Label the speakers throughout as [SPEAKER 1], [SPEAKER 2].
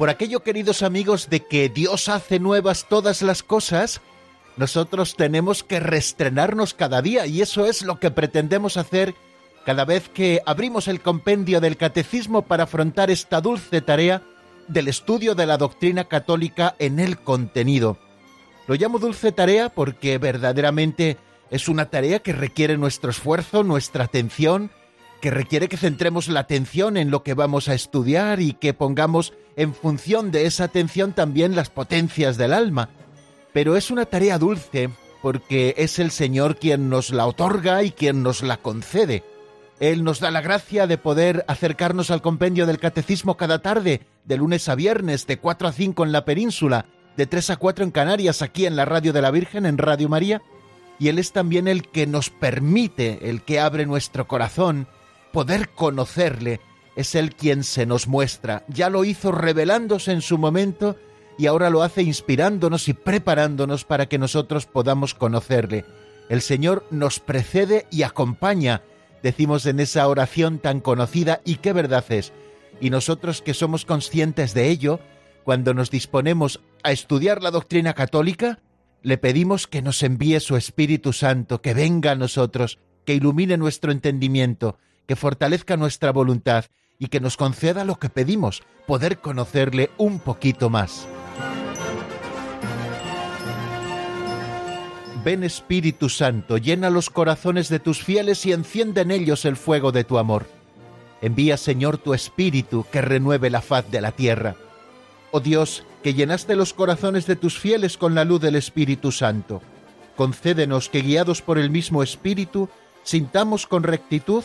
[SPEAKER 1] Por aquello, queridos amigos, de que Dios hace nuevas todas las cosas, nosotros tenemos que restrenarnos cada día y eso es lo que pretendemos hacer cada vez que abrimos el compendio del catecismo para afrontar esta dulce tarea del estudio de la doctrina católica en el contenido. Lo llamo dulce tarea porque verdaderamente es una tarea que requiere nuestro esfuerzo, nuestra atención, que requiere que centremos la atención en lo que vamos a estudiar y que pongamos en función de esa atención también las potencias del alma. Pero es una tarea dulce porque es el Señor quien nos la otorga y quien nos la concede. Él nos da la gracia de poder acercarnos al compendio del catecismo cada tarde, de lunes a viernes, de 4 a 5 en la península, de 3 a 4 en Canarias, aquí en la Radio de la Virgen, en Radio María, y Él es también el que nos permite, el que abre nuestro corazón, poder conocerle, es Él quien se nos muestra. Ya lo hizo revelándose en su momento y ahora lo hace inspirándonos y preparándonos para que nosotros podamos conocerle. El Señor nos precede y acompaña, decimos en esa oración tan conocida y qué verdad es. Y nosotros que somos conscientes de ello, cuando nos disponemos a estudiar la doctrina católica, le pedimos que nos envíe su Espíritu Santo, que venga a nosotros, que ilumine nuestro entendimiento, que fortalezca nuestra voluntad y que nos conceda lo que pedimos, poder conocerle un poquito más. Ven Espíritu Santo, llena los corazones de tus fieles y enciende en ellos el fuego de tu amor. Envía Señor tu Espíritu que renueve la faz de la tierra. Oh Dios, que llenaste los corazones de tus fieles con la luz del Espíritu Santo, concédenos que guiados por el mismo Espíritu, sintamos con rectitud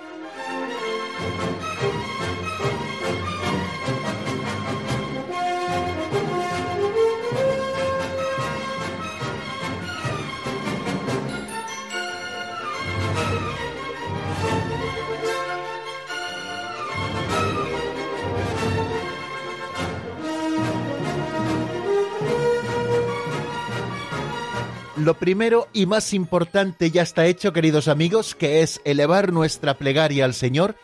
[SPEAKER 1] Lo primero y más importante ya está hecho, queridos amigos, que es elevar nuestra plegaria al Señor.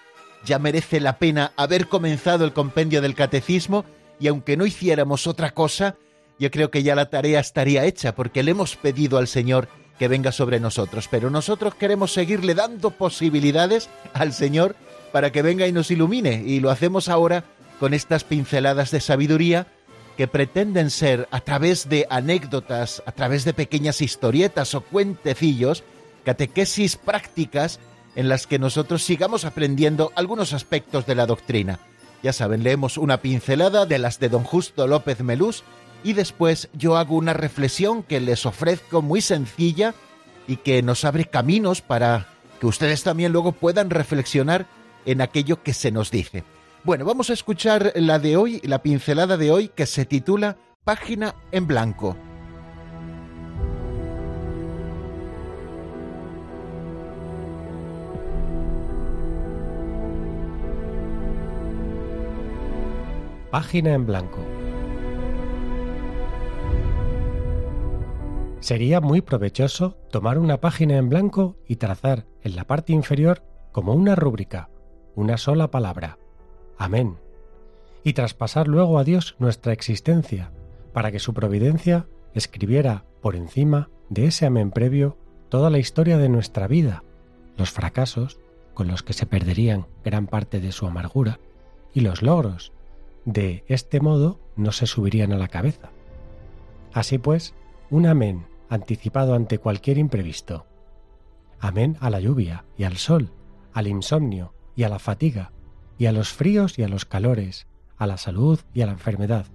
[SPEAKER 1] Ya merece la pena haber comenzado el compendio del catecismo y aunque no hiciéramos otra cosa, yo creo que ya la tarea estaría hecha porque le hemos pedido al Señor que venga sobre nosotros. Pero nosotros queremos seguirle dando posibilidades al Señor para que venga y nos ilumine y lo hacemos ahora con estas pinceladas de sabiduría que pretenden ser, a través de anécdotas, a través de pequeñas historietas o cuentecillos, catequesis prácticas en las que nosotros sigamos aprendiendo algunos aspectos de la doctrina. Ya saben, leemos una pincelada de las de don Justo López Melús y después yo hago una reflexión que les ofrezco muy sencilla y que nos abre caminos para que ustedes también luego puedan reflexionar en aquello que se nos dice. Bueno, vamos a escuchar la de hoy, la pincelada de hoy, que se titula Página en Blanco.
[SPEAKER 2] Página en blanco. Sería muy provechoso tomar una página en blanco y trazar en la parte inferior como una rúbrica, una sola palabra, Amén. Y traspasar luego a Dios nuestra existencia, para que su providencia escribiera por encima de ese amén previo toda la historia de nuestra vida, los fracasos con los que se perderían gran parte de su amargura, y los logros, de este modo no se subirían a la cabeza. Así pues, un amén anticipado ante cualquier imprevisto. Amén a la lluvia y al sol, al insomnio y a la fatiga, y a los fríos y a los calores, a la salud y a la enfermedad.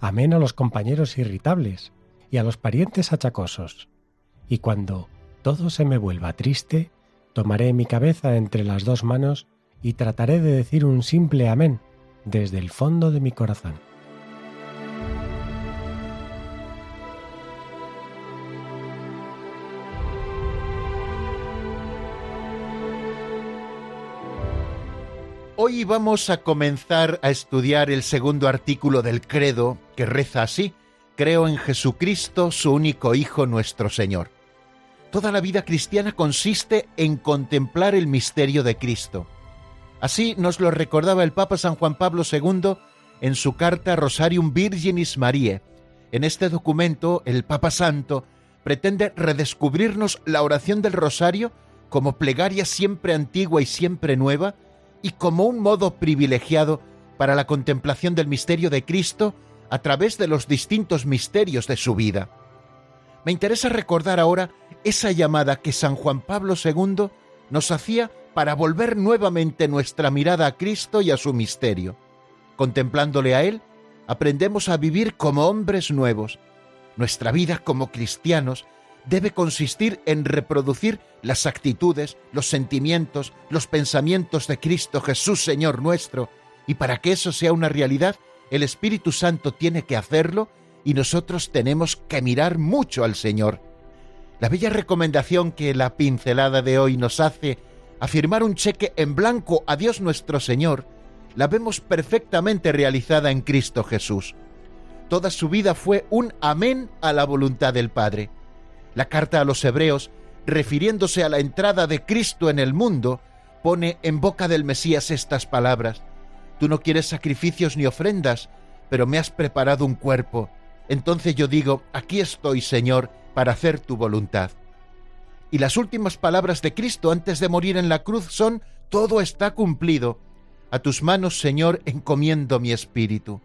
[SPEAKER 2] Amén a los compañeros irritables y a los parientes achacosos. Y cuando todo se me vuelva triste, tomaré mi cabeza entre las dos manos y trataré de decir un simple amén desde el fondo de mi corazón.
[SPEAKER 1] Hoy vamos a comenzar a estudiar el segundo artículo del credo que reza así, Creo en Jesucristo, su único Hijo nuestro Señor. Toda la vida cristiana consiste en contemplar el misterio de Cristo. Así nos lo recordaba el Papa San Juan Pablo II en su carta Rosarium Virginis Mariae. En este documento, el Papa Santo pretende redescubrirnos la oración del rosario como plegaria siempre antigua y siempre nueva, y como un modo privilegiado para la contemplación del misterio de Cristo a través de los distintos misterios de su vida. Me interesa recordar ahora esa llamada que San Juan Pablo II nos hacía para volver nuevamente nuestra mirada a Cristo y a su misterio. Contemplándole a Él, aprendemos a vivir como hombres nuevos. Nuestra vida como cristianos debe consistir en reproducir las actitudes, los sentimientos, los pensamientos de Cristo Jesús Señor nuestro, y para que eso sea una realidad, el Espíritu Santo tiene que hacerlo y nosotros tenemos que mirar mucho al Señor. La bella recomendación que la pincelada de hoy nos hace, afirmar un cheque en blanco a Dios nuestro Señor, la vemos perfectamente realizada en Cristo Jesús. Toda su vida fue un amén a la voluntad del Padre. La carta a los hebreos, refiriéndose a la entrada de Cristo en el mundo, pone en boca del Mesías estas palabras. Tú no quieres sacrificios ni ofrendas, pero me has preparado un cuerpo. Entonces yo digo, aquí estoy, Señor, para hacer tu voluntad. Y las últimas palabras de Cristo antes de morir en la cruz son, todo está cumplido. A tus manos, Señor, encomiendo mi espíritu.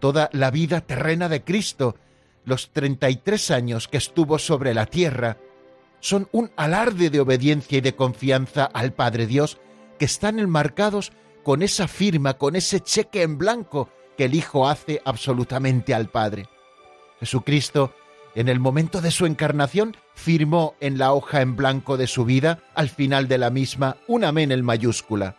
[SPEAKER 1] Toda la vida terrena de Cristo los 33 años que estuvo sobre la tierra son un alarde de obediencia y de confianza al Padre Dios que están enmarcados con esa firma, con ese cheque en blanco que el Hijo hace absolutamente al Padre. Jesucristo, en el momento de su encarnación, firmó en la hoja en blanco de su vida, al final de la misma, un amén en mayúscula,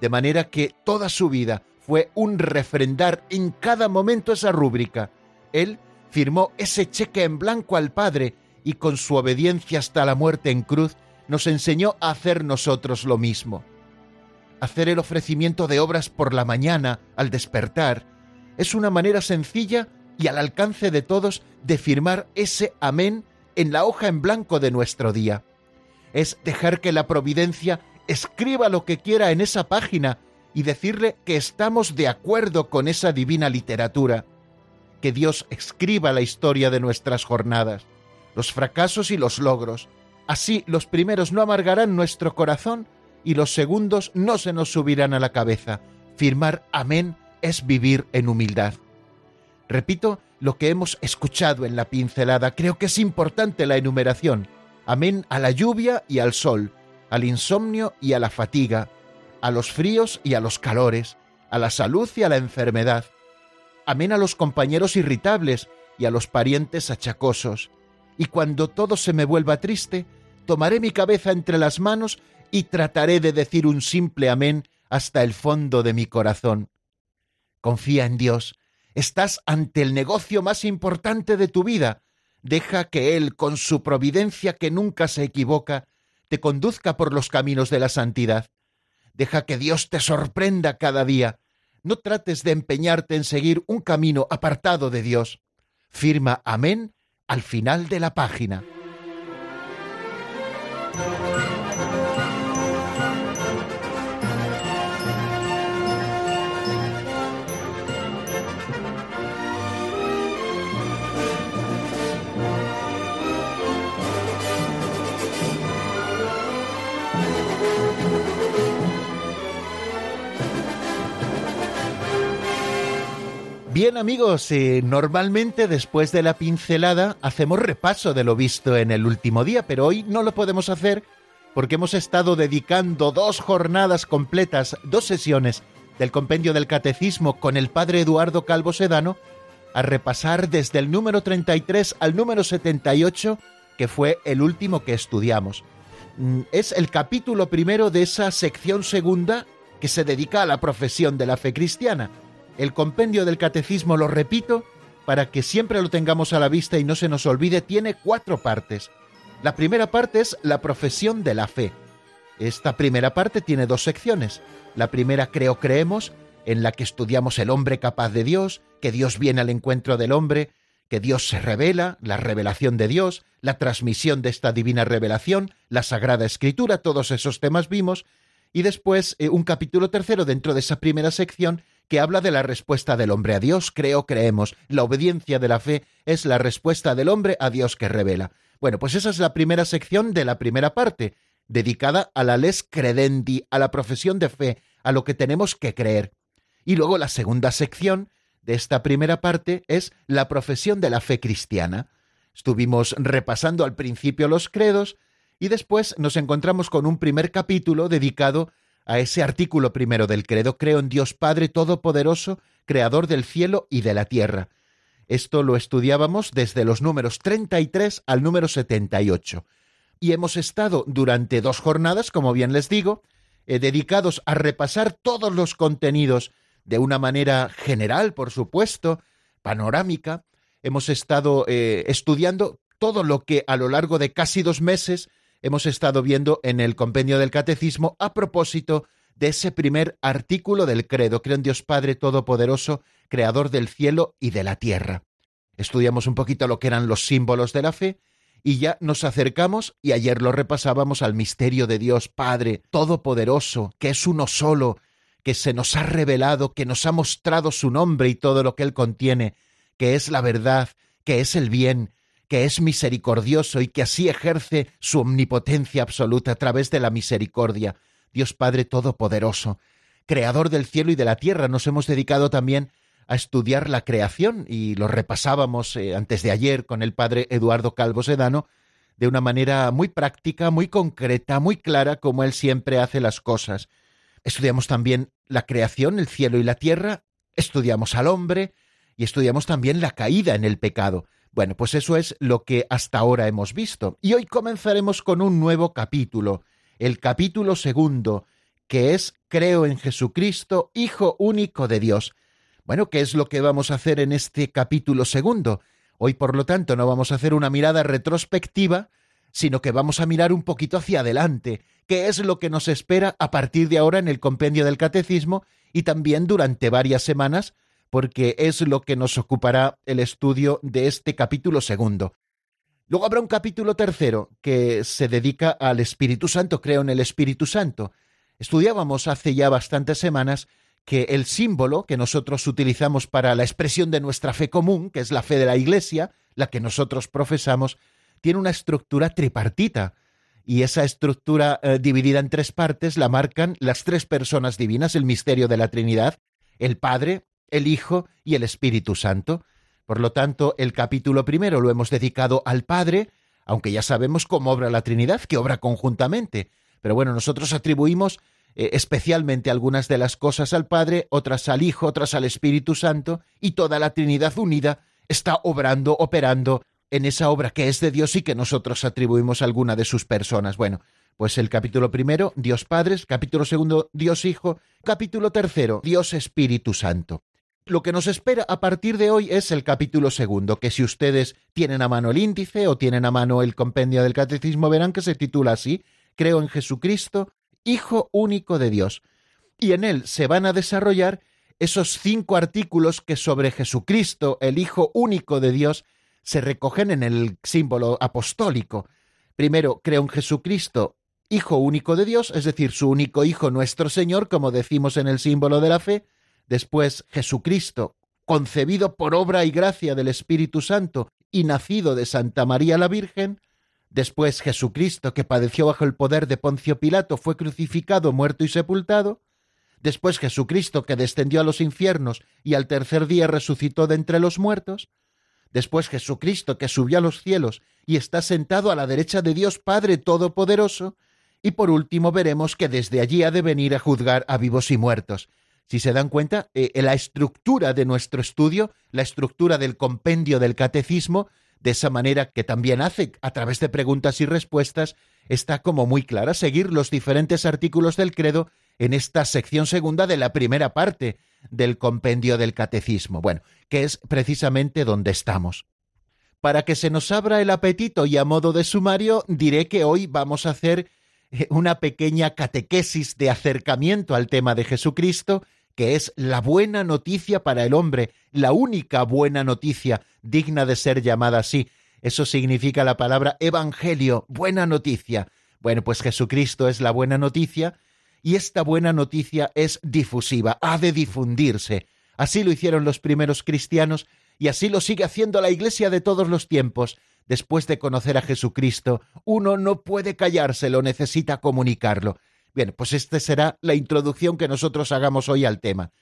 [SPEAKER 1] de manera que toda su vida fue un refrendar en cada momento esa rúbrica. Él firmó ese cheque en blanco al Padre y con su obediencia hasta la muerte en cruz nos enseñó a hacer nosotros lo mismo. Hacer el ofrecimiento de obras por la mañana al despertar es una manera sencilla y al alcance de todos de firmar ese amén en la hoja en blanco de nuestro día. Es dejar que la providencia escriba lo que quiera en esa página y decirle que estamos de acuerdo con esa divina literatura que Dios escriba la historia de nuestras jornadas, los fracasos y los logros. Así los primeros no amargarán nuestro corazón y los segundos no se nos subirán a la cabeza. Firmar amén es vivir en humildad. Repito lo que hemos escuchado en la pincelada. Creo que es importante la enumeración. Amén a la lluvia y al sol, al insomnio y a la fatiga, a los fríos y a los calores, a la salud y a la enfermedad, amén a los compañeros irritables y a los parientes achacosos. Y cuando todo se me vuelva triste, tomaré mi cabeza entre las manos y trataré de decir un simple amén hasta el fondo de mi corazón. Confía en Dios. Estás ante el negocio más importante de tu vida. Deja que Él, con su providencia que nunca se equivoca, te conduzca por los caminos de la santidad. Deja que Dios te sorprenda cada día no trates de empeñarte en seguir un camino apartado de Dios. Firma amén al final de la página. Bien amigos, eh, normalmente después de la pincelada hacemos repaso de lo visto en el último día, pero hoy no lo podemos hacer porque hemos estado dedicando dos jornadas completas, dos sesiones del compendio del catecismo con el padre Eduardo Calvo Sedano a repasar desde el número 33 al número 78, que fue el último que estudiamos. Mm, es el capítulo primero de esa sección segunda que se dedica a la profesión de la fe cristiana. El compendio del catecismo, lo repito, para que siempre lo tengamos a la vista y no se nos olvide, tiene cuatro partes. La primera parte es la profesión de la fe. Esta primera parte tiene dos secciones. La primera creo creemos, en la que estudiamos el hombre capaz de Dios, que Dios viene al encuentro del hombre, que Dios se revela, la revelación de Dios, la transmisión de esta divina revelación, la Sagrada Escritura, todos esos temas vimos, y después eh, un capítulo tercero dentro de esa primera sección que habla de la respuesta del hombre a Dios, creo, creemos. La obediencia de la fe es la respuesta del hombre a Dios que revela. Bueno, pues esa es la primera sección de la primera parte, dedicada a la les credendi, a la profesión de fe, a lo que tenemos que creer. Y luego la segunda sección de esta primera parte es la profesión de la fe cristiana. Estuvimos repasando al principio los credos y después nos encontramos con un primer capítulo dedicado a ese artículo primero del credo, creo en Dios Padre Todopoderoso, Creador del cielo y de la tierra. Esto lo estudiábamos desde los números 33 al número 78. Y hemos estado durante dos jornadas, como bien les digo, eh, dedicados a repasar todos los contenidos de una manera general, por supuesto, panorámica. Hemos estado eh, estudiando todo lo que a lo largo de casi dos meses hemos estado viendo en el compendio del catecismo a propósito de ese primer artículo del credo. Creo en Dios Padre Todopoderoso, Creador del cielo y de la tierra. Estudiamos un poquito lo que eran los símbolos de la fe y ya nos acercamos, y ayer lo repasábamos, al misterio de Dios Padre Todopoderoso, que es uno solo, que se nos ha revelado, que nos ha mostrado su nombre y todo lo que él contiene, que es la verdad, que es el bien, que es misericordioso y que así ejerce su omnipotencia absoluta a través de la misericordia. Dios Padre Todopoderoso, Creador del cielo y de la tierra, nos hemos dedicado también a estudiar la creación y lo repasábamos eh, antes de ayer con el padre Eduardo Calvo Sedano de una manera muy práctica, muy concreta, muy clara, como él siempre hace las cosas. Estudiamos también la creación, el cielo y la tierra, estudiamos al hombre y estudiamos también la caída en el pecado. Bueno, pues eso es lo que hasta ahora hemos visto. Y hoy comenzaremos con un nuevo capítulo, el capítulo segundo, que es Creo en Jesucristo, Hijo único de Dios. Bueno, ¿qué es lo que vamos a hacer en este capítulo segundo? Hoy, por lo tanto, no vamos a hacer una mirada retrospectiva, sino que vamos a mirar un poquito hacia adelante, qué es lo que nos espera a partir de ahora en el compendio del catecismo y también durante varias semanas, porque es lo que nos ocupará el estudio de este capítulo segundo. Luego habrá un capítulo tercero que se dedica al Espíritu Santo, creo en el Espíritu Santo. Estudiábamos hace ya bastantes semanas que el símbolo que nosotros utilizamos para la expresión de nuestra fe común, que es la fe de la Iglesia, la que nosotros profesamos, tiene una estructura tripartita. Y esa estructura eh, dividida en tres partes la marcan las tres personas divinas, el misterio de la Trinidad, el Padre, el Hijo y el Espíritu Santo. Por lo tanto, el capítulo primero lo hemos dedicado al Padre, aunque ya sabemos cómo obra la Trinidad, que obra conjuntamente. Pero bueno, nosotros atribuimos eh, especialmente algunas de las cosas al Padre, otras al Hijo, otras al Espíritu Santo, y toda la Trinidad unida está obrando, operando en esa obra que es de Dios y que nosotros atribuimos a alguna de sus personas. Bueno, pues el capítulo primero, Dios Padres, capítulo segundo, Dios Hijo, capítulo tercero, Dios Espíritu Santo. Lo que nos espera a partir de hoy es el capítulo segundo, que si ustedes tienen a mano el índice o tienen a mano el compendio del catecismo, verán que se titula así, Creo en Jesucristo, Hijo único de Dios. Y en él se van a desarrollar esos cinco artículos que sobre Jesucristo, el Hijo único de Dios, se recogen en el símbolo apostólico. Primero, creo en Jesucristo, Hijo único de Dios, es decir, su único Hijo nuestro Señor, como decimos en el símbolo de la fe. Después, Jesucristo, concebido por obra y gracia del Espíritu Santo y nacido de Santa María la Virgen. Después Jesucristo, que padeció bajo el poder de Poncio Pilato, fue crucificado, muerto y sepultado. después Jesucristo que descendió a los infiernos y al tercer día resucitó de entre los muertos, después Jesucristo que subió a los cielos y está sentado a la derecha de Dios Padre Todopoderoso, y por último veremos que desde allí ha de venir a juzgar a vivos y muertos. Si se dan cuenta, eh, la estructura de nuestro estudio, la estructura del compendio del catecismo, de esa manera que también hace a través de preguntas y respuestas, está como muy clara, seguir los diferentes artículos del credo en esta sección segunda de la primera parte del compendio del catecismo, bueno, que es precisamente donde estamos. Para que se nos abra el apetito y a modo de sumario, diré que hoy vamos a hacer eh, una pequeña catequesis de acercamiento al tema de Jesucristo, que es la buena noticia para el hombre, la única buena noticia digna de ser llamada así. Eso significa la palabra evangelio, buena noticia. Bueno, pues Jesucristo es la buena noticia y esta buena noticia es difusiva, ha de difundirse. Así lo hicieron los primeros cristianos y así lo sigue haciendo la Iglesia de todos los tiempos. Después de conocer a Jesucristo, uno no puede callárselo, necesita comunicarlo. Bien, pues esta será la introducción que nosotros hagamos hoy al tema.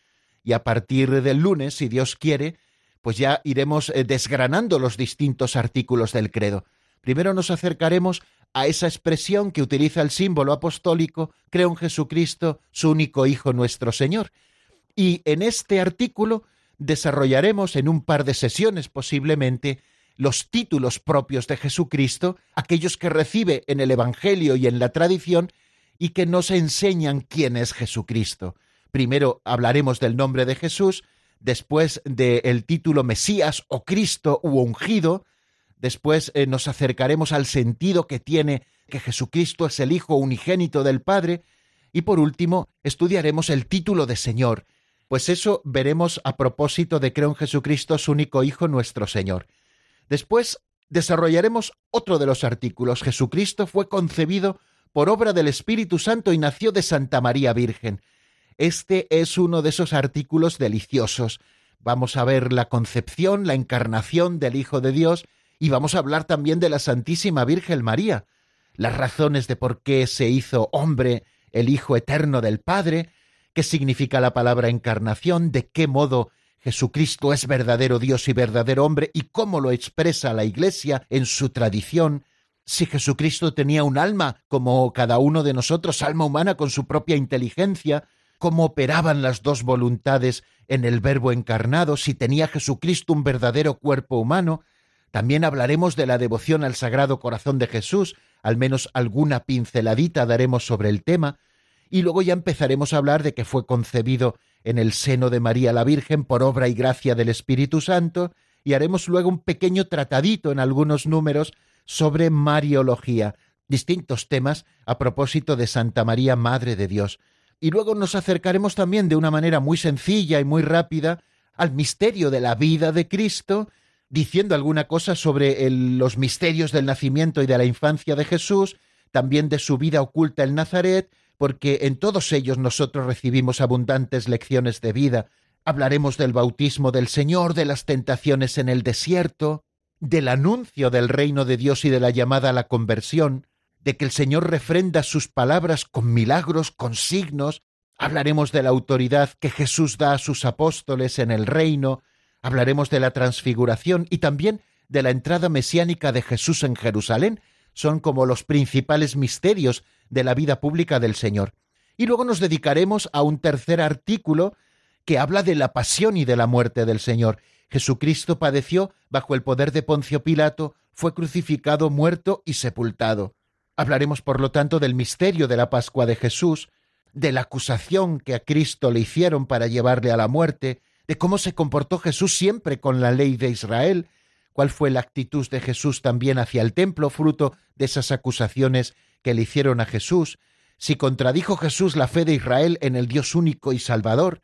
[SPEAKER 1] Y a partir del lunes, si Dios quiere, pues ya iremos eh, desgranando los distintos artículos del credo. Primero nos acercaremos a esa expresión que utiliza el símbolo apostólico, creo en Jesucristo, su único Hijo nuestro Señor. Y en este artículo desarrollaremos en un par de sesiones posiblemente los títulos propios de Jesucristo, aquellos que recibe en el Evangelio y en la tradición y que nos enseñan quién es Jesucristo. Primero hablaremos del nombre de Jesús, después del título Mesías o Cristo u ungido, después eh, nos acercaremos al sentido que tiene que Jesucristo es el Hijo unigénito del Padre, y por último estudiaremos el título de Señor, pues eso veremos a propósito de creo en Jesucristo, su único Hijo, nuestro Señor. Después desarrollaremos otro de los artículos. Jesucristo fue concebido por obra del Espíritu Santo y nació de Santa María Virgen. Este es uno de esos artículos deliciosos. Vamos a ver la concepción, la encarnación del Hijo de Dios y vamos a hablar también de la Santísima Virgen María, las razones de por qué se hizo hombre el Hijo eterno del Padre, qué significa la palabra encarnación, de qué modo Jesucristo es verdadero Dios y verdadero hombre y cómo lo expresa la Iglesia en su tradición, si Jesucristo tenía un alma como cada uno de nosotros, alma humana con su propia inteligencia, cómo operaban las dos voluntades en el Verbo encarnado, si tenía Jesucristo un verdadero cuerpo humano. También hablaremos de la devoción al Sagrado Corazón de Jesús, al menos alguna pinceladita daremos sobre el tema, y luego ya empezaremos a hablar de que fue concebido en el seno de María la Virgen por obra y gracia del Espíritu Santo, y haremos luego un pequeño tratadito en algunos números sobre Mariología, distintos temas a propósito de Santa María, Madre de Dios. Y luego nos acercaremos también de una manera muy sencilla y muy rápida al misterio de la vida de Cristo, diciendo alguna cosa sobre los misterios del nacimiento y de la infancia de Jesús, también de su vida oculta en Nazaret, porque en todos ellos nosotros recibimos abundantes lecciones de vida. Hablaremos del bautismo del Señor, de las tentaciones en el desierto, del anuncio del reino de Dios y de la llamada a la conversión, de que el Señor refrenda sus palabras con milagros, con signos, hablaremos de la autoridad que Jesús da a sus apóstoles en el reino, hablaremos de la transfiguración y también de la entrada mesiánica de Jesús en Jerusalén, son como los principales misterios de la vida pública del Señor. Y luego nos dedicaremos a un tercer artículo que habla de la pasión y de la muerte del Señor. Jesucristo padeció bajo el poder de Poncio Pilato, fue crucificado, muerto y sepultado. Hablaremos, por lo tanto, del misterio de la Pascua de Jesús, de la acusación que a Cristo le hicieron para llevarle a la muerte, de cómo se comportó Jesús siempre con la ley de Israel, cuál fue la actitud de Jesús también hacia el templo, fruto de esas acusaciones que le hicieron a Jesús, si contradijo Jesús la fe de Israel en el Dios único y Salvador,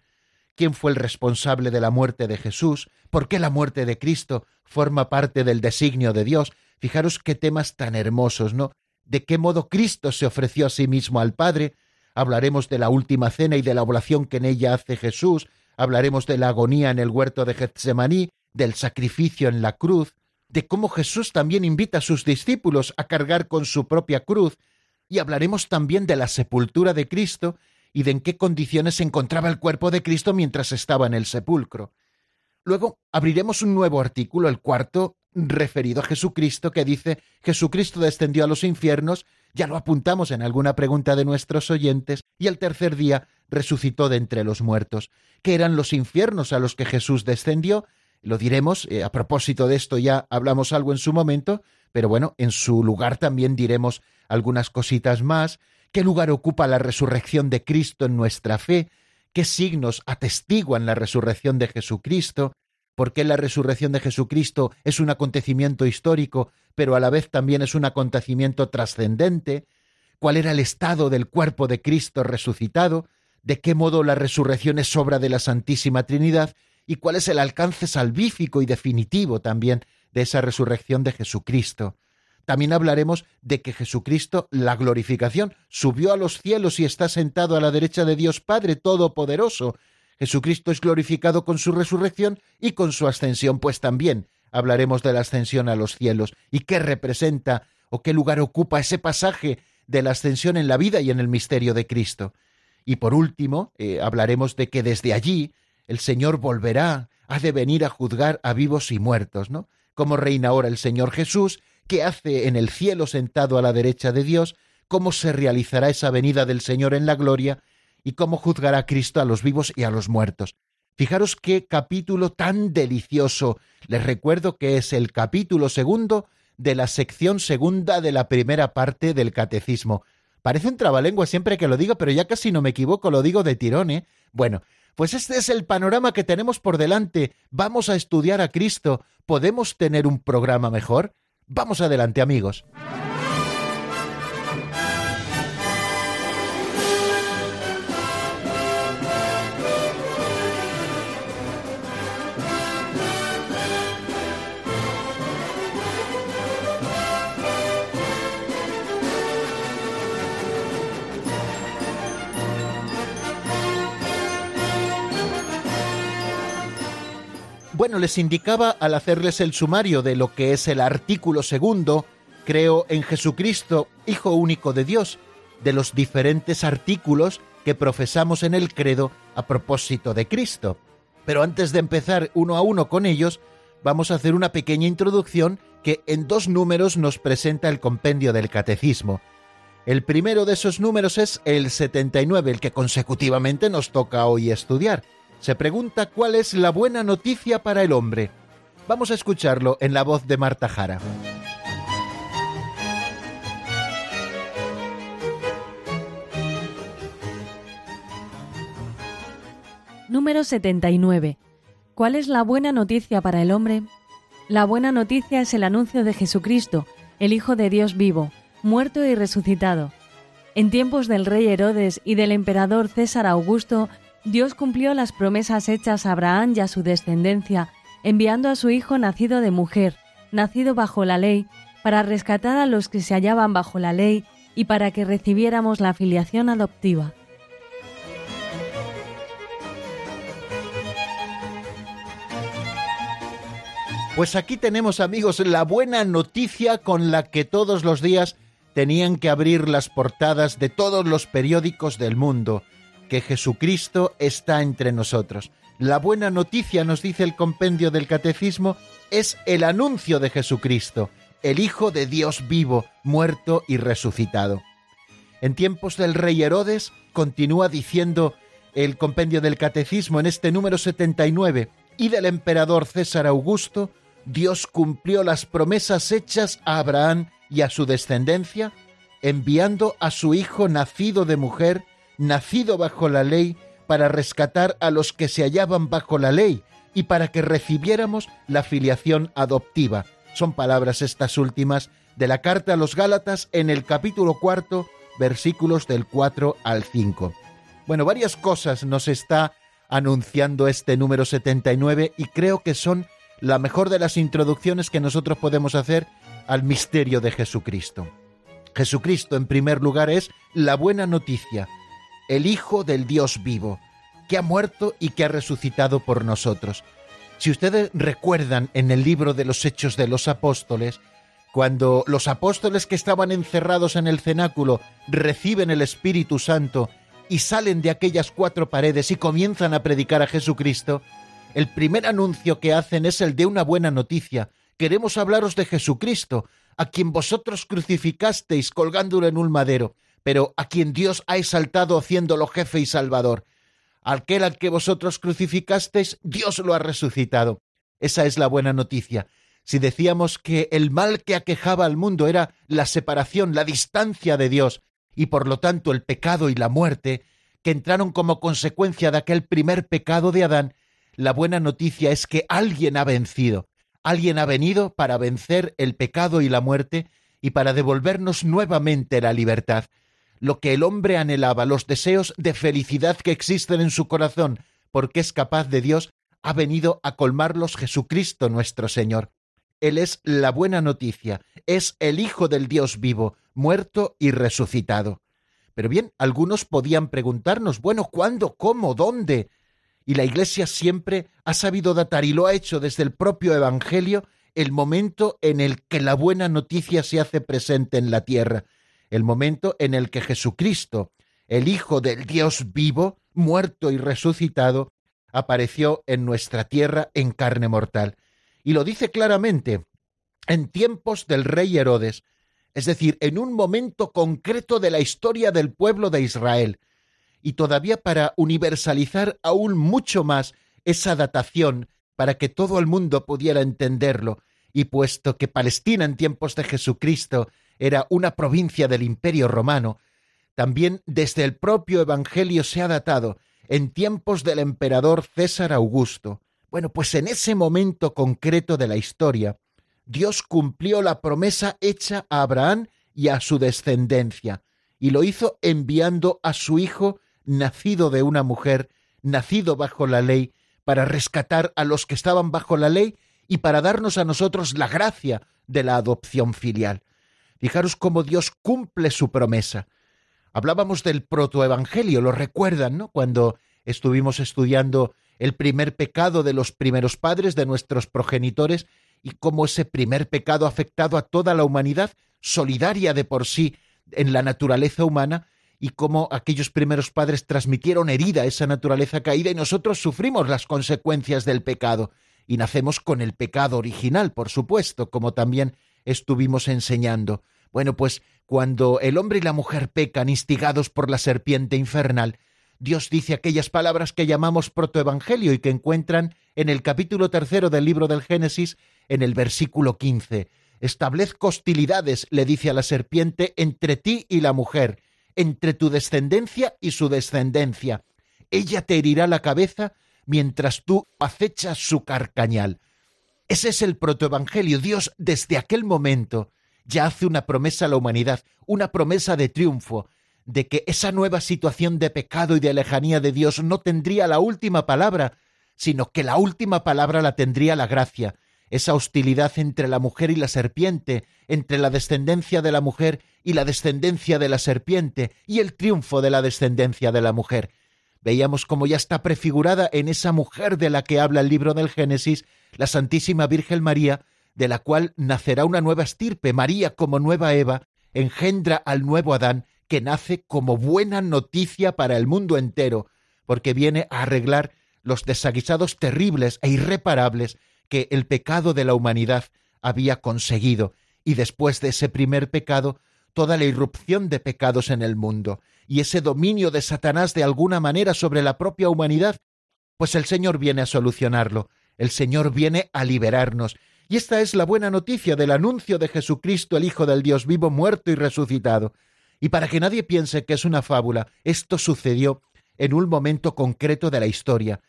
[SPEAKER 1] quién fue el responsable de la muerte de Jesús, por qué la muerte de Cristo forma parte del designio de Dios. Fijaros qué temas tan hermosos, ¿no? de qué modo Cristo se ofreció a sí mismo al Padre, hablaremos de la última cena y de la oblación que en ella hace Jesús, hablaremos de la agonía en el huerto de Getsemaní, del sacrificio en la cruz, de cómo Jesús también invita a sus discípulos a cargar con su propia cruz, y hablaremos también de la sepultura de Cristo y de en qué condiciones se encontraba el cuerpo de Cristo mientras estaba en el sepulcro. Luego abriremos un nuevo artículo, el cuarto, referido a Jesucristo, que dice Jesucristo descendió a los infiernos, ya lo apuntamos en alguna pregunta de nuestros oyentes, y el tercer día resucitó de entre los muertos. ¿Qué eran los infiernos a los que Jesús descendió? Lo diremos, eh, a propósito de esto ya hablamos algo en su momento, pero bueno, en su lugar también diremos algunas cositas más. ¿Qué lugar ocupa la resurrección de Cristo en nuestra fe? ¿Qué signos atestiguan la resurrección de Jesucristo? ¿Por qué la resurrección de Jesucristo es un acontecimiento histórico, pero a la vez también es un acontecimiento trascendente? ¿Cuál era el estado del cuerpo de Cristo resucitado? ¿De qué modo la resurrección es obra de la Santísima Trinidad? ¿Y cuál es el alcance salvífico y definitivo también de esa resurrección de Jesucristo? También hablaremos de que Jesucristo, la glorificación, subió a los cielos y está sentado a la derecha de Dios Padre Todopoderoso. Jesucristo es glorificado con su resurrección y con su ascensión, pues también hablaremos de la ascensión a los cielos y qué representa o qué lugar ocupa ese pasaje de la ascensión en la vida y en el misterio de Cristo. Y por último, eh, hablaremos de que desde allí el Señor volverá, ha de venir a juzgar a vivos y muertos, ¿no? Como reina ahora el Señor Jesús, qué hace en el cielo sentado a la derecha de Dios, cómo se realizará esa venida del Señor en la gloria y cómo juzgará Cristo a los vivos y a los muertos. Fijaros qué capítulo tan delicioso. Les recuerdo que es el capítulo segundo de la sección segunda de la primera parte del catecismo. Parece un trabalengua siempre que lo digo, pero ya casi no me equivoco, lo digo de tirón, ¿eh? Bueno, pues este es el panorama que tenemos por delante. Vamos a estudiar a Cristo. ¿Podemos tener un programa mejor? Vamos adelante amigos. Bueno, les indicaba al hacerles el sumario de lo que es el artículo segundo, creo en Jesucristo, Hijo único de Dios, de los diferentes artículos que profesamos en el credo a propósito de Cristo. Pero antes de empezar uno a uno con ellos, vamos a hacer una pequeña introducción que en dos números nos presenta el compendio del catecismo. El primero de esos números es el 79, el que consecutivamente nos toca hoy estudiar se pregunta cuál es la buena noticia para el hombre. Vamos a escucharlo en la voz de Marta Jara.
[SPEAKER 3] Número 79. ¿Cuál es la buena noticia para el hombre? La buena noticia es el anuncio de Jesucristo, el Hijo de Dios vivo, muerto y resucitado. En tiempos del rey Herodes y del emperador César Augusto, Dios cumplió las promesas hechas a Abraham y a su descendencia, enviando a su Hijo nacido de mujer, nacido bajo la ley, para rescatar a los que se hallaban bajo la ley y para que recibiéramos la filiación adoptiva.
[SPEAKER 1] Pues aquí tenemos amigos la buena noticia con la que todos los días tenían que abrir las portadas de todos los periódicos del mundo que Jesucristo está entre nosotros. La buena noticia, nos dice el compendio del Catecismo, es el anuncio de Jesucristo, el Hijo de Dios vivo, muerto y resucitado. En tiempos del rey Herodes, continúa diciendo el compendio del Catecismo en este número 79, y del emperador César Augusto, Dios cumplió las promesas hechas a Abraham y a su descendencia, enviando a su Hijo nacido de mujer, nacido bajo la ley, para rescatar a los que se hallaban bajo la ley y para que recibiéramos la filiación adoptiva. Son palabras estas últimas de la carta a los Gálatas en el capítulo cuarto, versículos del 4 al 5. Bueno, varias cosas nos está anunciando este número 79 y creo que son la mejor de las introducciones que nosotros podemos hacer al misterio de Jesucristo. Jesucristo, en primer lugar, es la buena noticia, el Hijo del Dios vivo, que ha muerto y que ha resucitado por nosotros. Si ustedes recuerdan en el libro de los Hechos de los Apóstoles, cuando los apóstoles que estaban encerrados en el cenáculo reciben el Espíritu Santo y salen de aquellas cuatro paredes y comienzan a predicar a Jesucristo, el primer anuncio que hacen es el de una buena noticia. Queremos hablaros de Jesucristo, a quien vosotros crucificasteis colgándolo en un madero, pero a quien Dios ha exaltado haciéndolo jefe y salvador. Aquel al que vosotros crucificasteis, Dios lo ha resucitado. Esa es la buena noticia. Si decíamos que el mal que aquejaba al mundo era la separación, la distancia de Dios, y por lo tanto el pecado y la muerte, que entraron como consecuencia de aquel primer pecado de Adán, la buena noticia es que alguien ha vencido, alguien ha venido para vencer el pecado y la muerte y para devolvernos nuevamente la libertad. Lo que el hombre anhelaba, los deseos de felicidad que existen en su corazón, porque es capaz de Dios, ha venido a colmarlos Jesucristo nuestro Señor. Él es la buena noticia, es el Hijo del Dios vivo, muerto y resucitado. Pero bien, algunos podían preguntarnos, bueno, ¿cuándo? ¿Cómo? ¿Dónde? Y la Iglesia siempre ha sabido datar y lo ha hecho desde el propio Evangelio el momento en el que la buena noticia se hace presente en la tierra, el momento en el que Jesucristo, el Hijo del Dios vivo, muerto y resucitado, apareció en nuestra tierra en carne mortal. Y lo dice claramente, en tiempos del rey Herodes, es decir, en un momento concreto de la historia del pueblo de Israel, y todavía para universalizar aún mucho más esa datación para que todo el mundo pudiera entenderlo, y puesto que Palestina en tiempos de Jesucristo era una provincia del Imperio romano, también desde el propio Evangelio se ha datado en tiempos del emperador César Augusto. Bueno, pues en ese momento concreto de la historia, Dios cumplió la promesa hecha a Abraham y a su descendencia, y lo hizo enviando a su Hijo nacido de una mujer, nacido bajo la ley, para rescatar a los que estaban bajo la ley y para darnos a nosotros la gracia de la adopción filial. Fijaros cómo Dios cumple su promesa. Hablábamos del protoevangelio, lo recuerdan, ¿no? Cuando estuvimos estudiando el primer pecado de los primeros padres, de nuestros progenitores, y cómo ese primer pecado ha afectado a toda la humanidad, solidaria de por sí en la naturaleza humana, y cómo aquellos primeros padres transmitieron herida a esa naturaleza caída y nosotros sufrimos las consecuencias del pecado y nacemos con el pecado original, por supuesto, como también estuvimos enseñando. Bueno, pues cuando el hombre y la mujer pecan instigados por la serpiente infernal, Dios dice aquellas palabras que llamamos protoevangelio y que encuentran en el capítulo tercero del libro del Génesis, en el versículo quince. Establezco hostilidades, le dice a la serpiente, entre ti y la mujer, entre tu descendencia y su descendencia. Ella te herirá la cabeza mientras tú acechas su carcañal. Ese es el protoevangelio. Dios desde aquel momento ya hace una promesa a la humanidad, una promesa de triunfo, de que esa nueva situación de pecado y de lejanía de Dios no tendría la última palabra, sino que la última palabra la tendría la gracia, esa hostilidad entre la mujer y la serpiente, entre la descendencia de la mujer y la descendencia de la serpiente, y el triunfo de la descendencia de la mujer. Veíamos cómo ya está prefigurada en esa mujer de la que habla el libro del Génesis, la Santísima Virgen María, de la cual nacerá una nueva estirpe, María como nueva Eva, engendra al nuevo Adán, que nace como buena noticia para el mundo entero, porque viene a arreglar los desaguisados terribles e irreparables que el pecado de la humanidad había conseguido, y después de ese primer pecado, toda la irrupción de pecados en el mundo, y ese dominio de Satanás de alguna manera sobre la propia humanidad, pues el Señor viene a solucionarlo, el Señor viene a liberarnos, y esta es la buena noticia del anuncio de Jesucristo, el Hijo del Dios vivo, muerto y resucitado. Y para que nadie piense que es una fábula, esto sucedió en un momento concreto de la historia,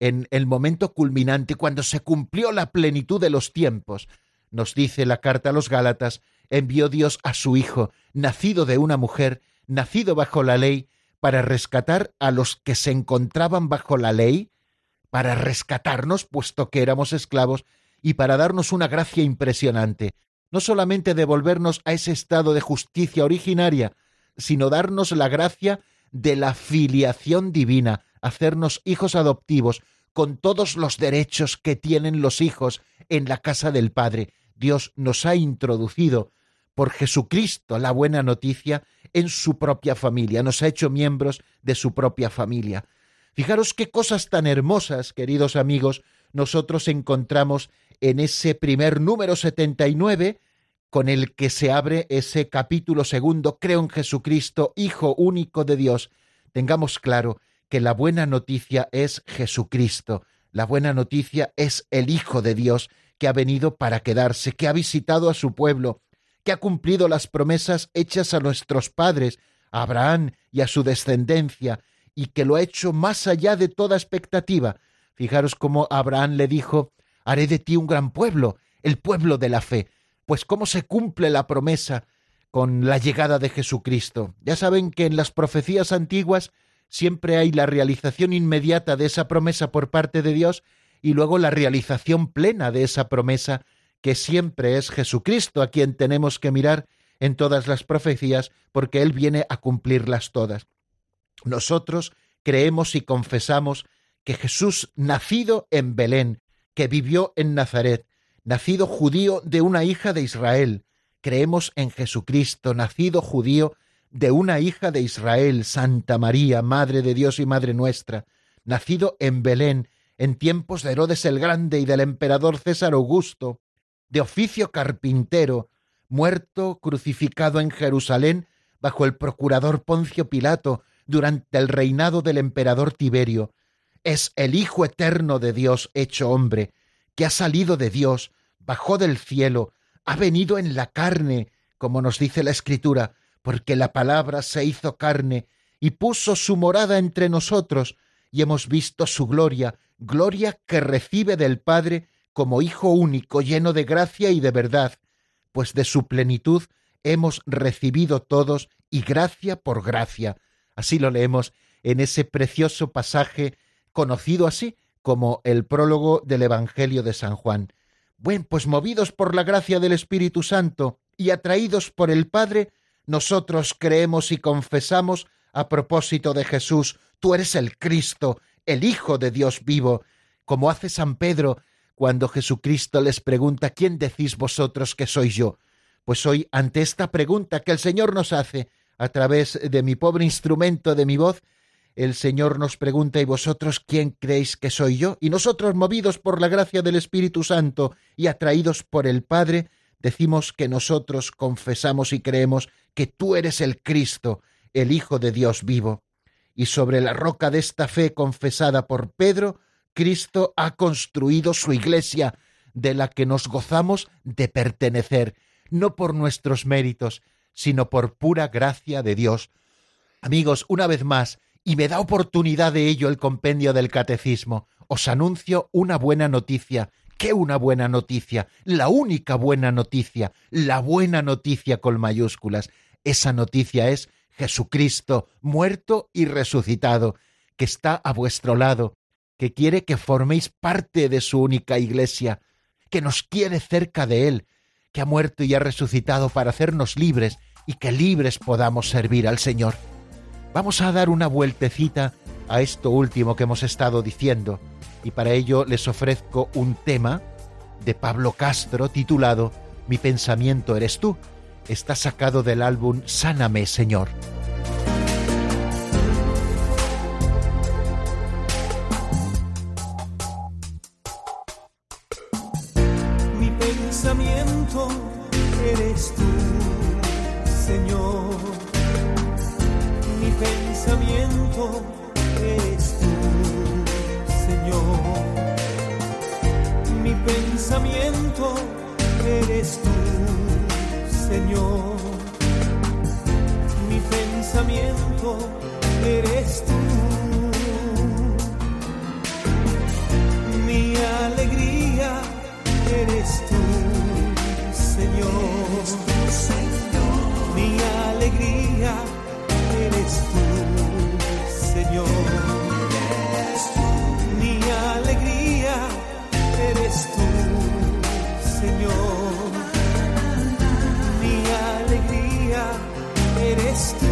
[SPEAKER 1] en el momento culminante, cuando se cumplió la plenitud de los tiempos. Nos dice la carta a los Gálatas, envió Dios a su Hijo, nacido de una mujer, nacido bajo la ley, para rescatar a los que se encontraban bajo la ley, para rescatarnos, puesto que éramos esclavos, y para darnos una gracia impresionante, no solamente devolvernos a ese estado de justicia originaria, sino darnos la gracia de la filiación divina, hacernos hijos adoptivos con todos los derechos que tienen los hijos en la casa del Padre. Dios nos ha introducido por Jesucristo la buena noticia en su propia familia, nos ha hecho miembros de su propia familia. Fijaros qué cosas tan hermosas, queridos amigos, nosotros encontramos en ese primer número 79 con el que se abre ese capítulo segundo, creo en Jesucristo, Hijo único de Dios. Tengamos claro que la buena noticia es Jesucristo, la buena noticia es el Hijo de Dios que ha venido para quedarse, que ha visitado a su pueblo, que ha cumplido las promesas hechas a nuestros padres, a Abraham y a su descendencia, y que lo ha hecho más allá de toda expectativa. Fijaros cómo Abraham le dijo, haré de ti un gran pueblo, el pueblo de la fe. Pues cómo se cumple la promesa con la llegada de Jesucristo. Ya saben que en las profecías antiguas siempre hay la realización inmediata de esa promesa por parte de Dios y luego la realización plena de esa promesa que siempre es Jesucristo a quien tenemos que mirar en todas las profecías porque Él viene a cumplirlas todas. Nosotros creemos y confesamos que Jesús, nacido en Belén, que vivió en Nazaret, nacido judío de una hija de Israel, creemos en Jesucristo, nacido judío de una hija de Israel, Santa María, Madre de Dios y Madre nuestra, nacido en Belén, en tiempos de Herodes el Grande y del emperador César Augusto, de oficio carpintero, muerto crucificado en Jerusalén bajo el procurador Poncio Pilato durante el reinado del emperador Tiberio, es el Hijo eterno de Dios hecho hombre, que ha salido de Dios, bajó del cielo, ha venido en la carne, como nos dice la Escritura, porque la palabra se hizo carne y puso su morada entre nosotros, y hemos visto su gloria, gloria que recibe del Padre como Hijo único, lleno de gracia y de verdad, pues de su plenitud hemos recibido todos y gracia por gracia. Así lo leemos en ese precioso pasaje conocido así como el prólogo del Evangelio de San Juan. Bueno, pues movidos por la gracia del Espíritu Santo y atraídos por el Padre, nosotros creemos y confesamos a propósito de Jesús, tú eres el Cristo, el Hijo de Dios vivo, como hace San Pedro cuando Jesucristo les pregunta ¿quién decís vosotros que soy yo? Pues hoy, ante esta pregunta que el Señor nos hace a través de mi pobre instrumento de mi voz, el Señor nos pregunta ¿y vosotros quién creéis que soy yo? Y nosotros, movidos por la gracia del Espíritu Santo y atraídos por el Padre, decimos que nosotros confesamos y creemos que tú eres el Cristo, el Hijo de Dios vivo. Y sobre la roca de esta fe confesada por Pedro, Cristo ha construido su iglesia, de la que nos gozamos de pertenecer, no por nuestros méritos, sino por pura gracia de Dios. Amigos, una vez más, y me da oportunidad de ello el compendio del catecismo, os anuncio una buena noticia, qué una buena noticia, la única buena noticia, la buena noticia con mayúsculas. Esa noticia es Jesucristo muerto y resucitado, que está a vuestro lado, que quiere que forméis parte de su única iglesia, que nos quiere cerca de Él, que ha muerto y ha resucitado para hacernos libres y que libres podamos servir al Señor. Vamos a dar una vueltecita a esto último que hemos estado diciendo y para ello les ofrezco un tema de Pablo Castro titulado Mi pensamiento eres tú. Está sacado del álbum Sáname, Señor.
[SPEAKER 4] Mi pensamiento eres tú, eres tú. Señor. Mi pensamiento eres tú, Señor. Mi pensamiento eres tú. Mi alegría eres tú, Señor. Mi alegría eres tú, Señor. Mi alegría eres tú, Señor. Mi alegría eres tú.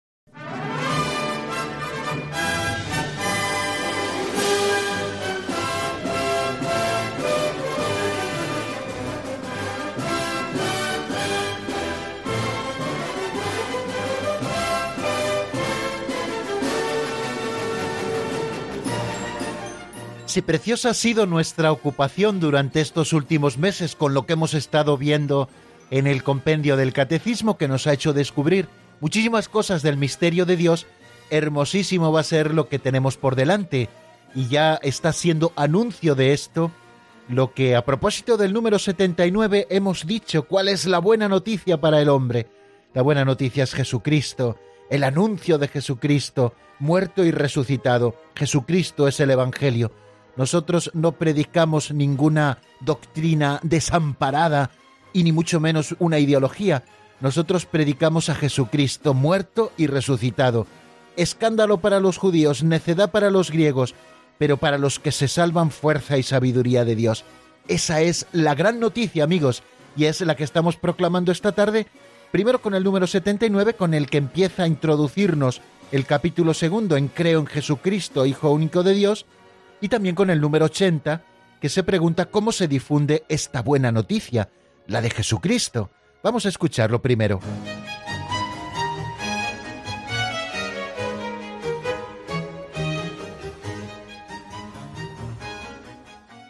[SPEAKER 1] Si preciosa ha sido nuestra ocupación durante estos últimos meses con lo que hemos estado viendo en el compendio del catecismo que nos ha hecho descubrir muchísimas cosas del misterio de Dios, hermosísimo va a ser lo que tenemos por delante. Y ya está siendo anuncio de esto lo que a propósito del número 79 hemos dicho, cuál es la buena noticia para el hombre. La buena noticia es Jesucristo, el anuncio de Jesucristo, muerto y resucitado. Jesucristo es el Evangelio. Nosotros no predicamos ninguna doctrina desamparada y ni mucho menos una ideología. Nosotros predicamos a Jesucristo muerto y resucitado. Escándalo para los judíos, necedad para los griegos, pero para los que se salvan fuerza y sabiduría de Dios. Esa es la gran noticia, amigos, y es la que estamos proclamando esta tarde, primero con el número 79, con el que empieza a introducirnos el capítulo segundo en Creo en Jesucristo, Hijo único de Dios, y también con el número 80, que se pregunta cómo se difunde esta buena noticia, la de Jesucristo. Vamos a escucharlo primero.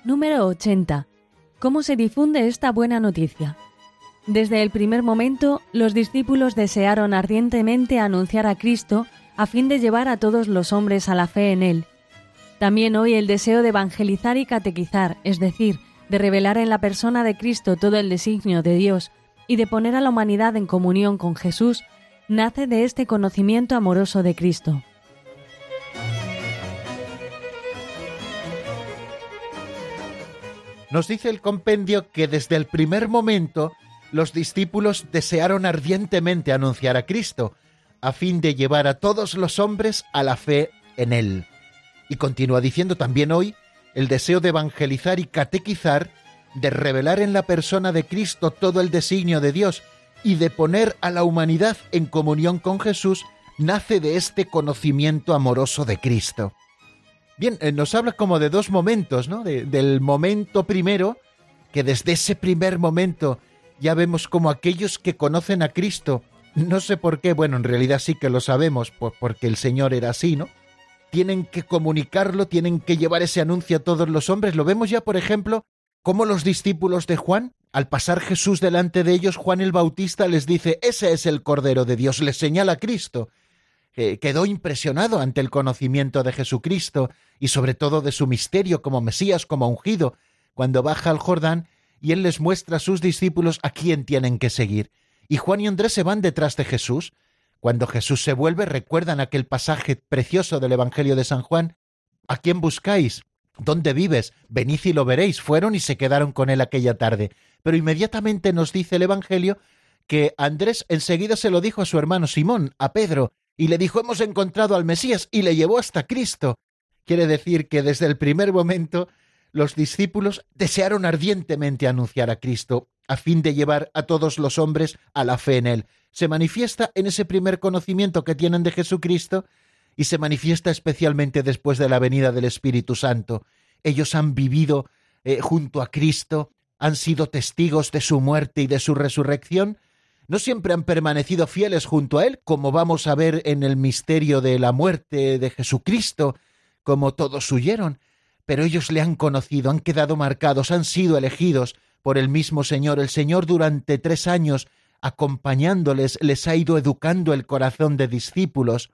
[SPEAKER 3] Número 80. ¿Cómo se difunde esta buena noticia? Desde el primer momento, los discípulos desearon ardientemente anunciar a Cristo a fin de llevar a todos los hombres a la fe en Él. También hoy el deseo de evangelizar y catequizar, es decir, de revelar en la persona de Cristo todo el designio de Dios y de poner a la humanidad en comunión con Jesús, nace de este conocimiento amoroso de Cristo.
[SPEAKER 1] Nos dice el compendio que desde el primer momento los discípulos desearon ardientemente anunciar a Cristo, a fin de llevar a todos los hombres a la fe en Él. Y continúa diciendo también hoy el deseo de evangelizar y catequizar, de revelar en la persona de Cristo todo el designio de Dios y de poner a la humanidad en comunión con Jesús, nace de este conocimiento amoroso de Cristo. Bien, eh, nos habla como de dos momentos, ¿no? De- del momento primero, que desde ese primer momento ya vemos como aquellos que conocen a Cristo, no sé por qué, bueno, en realidad sí que lo sabemos, por- porque el Señor era así, ¿no? Tienen que comunicarlo, tienen que llevar ese anuncio a todos los hombres. Lo vemos ya, por ejemplo, como los discípulos de Juan, al pasar Jesús delante de ellos, Juan el Bautista les dice, ese es el Cordero de Dios, les señala a Cristo que quedó impresionado ante el conocimiento de Jesucristo y sobre todo de su misterio como Mesías, como ungido, cuando baja al Jordán y él les muestra a sus discípulos a quién tienen que seguir. Y Juan y Andrés se van detrás de Jesús. Cuando Jesús se vuelve, recuerdan aquel pasaje precioso del Evangelio de San Juan. ¿A quién buscáis? ¿Dónde vives? Venid y lo veréis. Fueron y se quedaron con él aquella tarde. Pero inmediatamente nos dice el Evangelio que Andrés enseguida se lo dijo a su hermano Simón, a Pedro, y le dijo hemos encontrado al Mesías y le llevó hasta Cristo. Quiere decir que desde el primer momento los discípulos desearon ardientemente anunciar a Cristo a fin de llevar a todos los hombres a la fe en Él. Se manifiesta en ese primer conocimiento que tienen de Jesucristo y se manifiesta especialmente después de la venida del Espíritu Santo. Ellos han vivido eh, junto a Cristo, han sido testigos de su muerte y de su resurrección, no siempre han permanecido fieles junto a Él, como vamos a ver en el misterio de la muerte de Jesucristo, como todos huyeron, pero ellos le han conocido, han quedado marcados, han sido elegidos por el mismo Señor. El Señor durante tres años, acompañándoles, les ha ido educando el corazón de discípulos,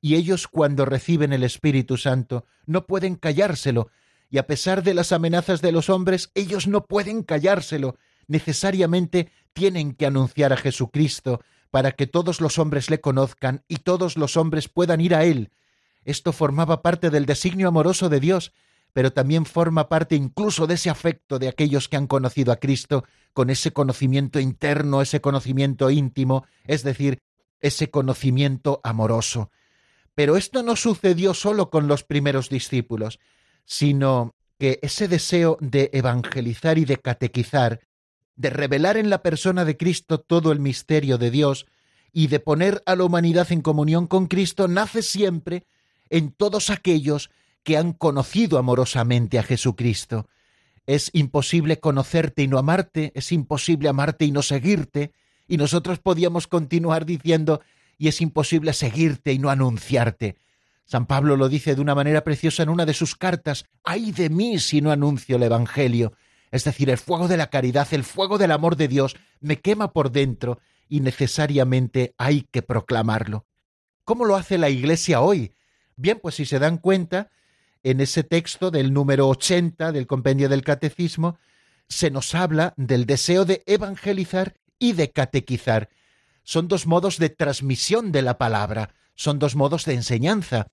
[SPEAKER 1] y ellos cuando reciben el Espíritu Santo no pueden callárselo, y a pesar de las amenazas de los hombres, ellos no pueden callárselo, necesariamente tienen que anunciar a Jesucristo para que todos los hombres le conozcan y todos los hombres puedan ir a Él. Esto formaba parte del designio amoroso de Dios, pero también forma parte incluso de ese afecto de aquellos que han conocido a Cristo con ese conocimiento interno, ese conocimiento íntimo, es decir, ese conocimiento amoroso. Pero esto no sucedió solo con los primeros discípulos, sino que ese deseo de evangelizar y de catequizar, de revelar en la persona de Cristo todo el misterio de Dios y de poner a la humanidad en comunión con Cristo, nace siempre en todos aquellos que han conocido amorosamente a Jesucristo. Es imposible conocerte y no amarte, es imposible amarte y no seguirte, y nosotros podíamos continuar diciendo, y es imposible seguirte y no anunciarte. San Pablo lo dice de una manera preciosa en una de sus cartas, ay de mí si no anuncio el Evangelio. Es decir, el fuego de la caridad, el fuego del amor de Dios me quema por dentro y necesariamente hay que proclamarlo. ¿Cómo lo hace la Iglesia hoy? Bien, pues si se dan cuenta, en ese texto del número 80 del compendio del catecismo, se nos habla del deseo de evangelizar y de catequizar. Son dos modos de transmisión de la palabra, son dos modos de enseñanza.